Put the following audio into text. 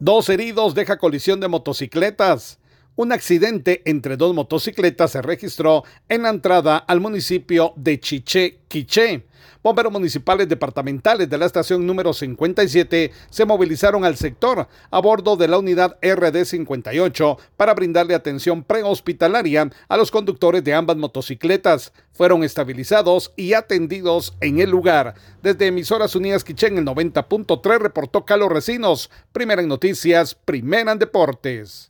Dos heridos deja colisión de motocicletas. Un accidente entre dos motocicletas se registró en la entrada al municipio de Chiché, Quiché. Bomberos municipales departamentales de la estación número 57 se movilizaron al sector a bordo de la unidad RD58 para brindarle atención prehospitalaria a los conductores de ambas motocicletas. Fueron estabilizados y atendidos en el lugar. Desde Emisoras Unidas Quichén, el 90.3 reportó Carlos Recinos. Primera en noticias, primera en deportes.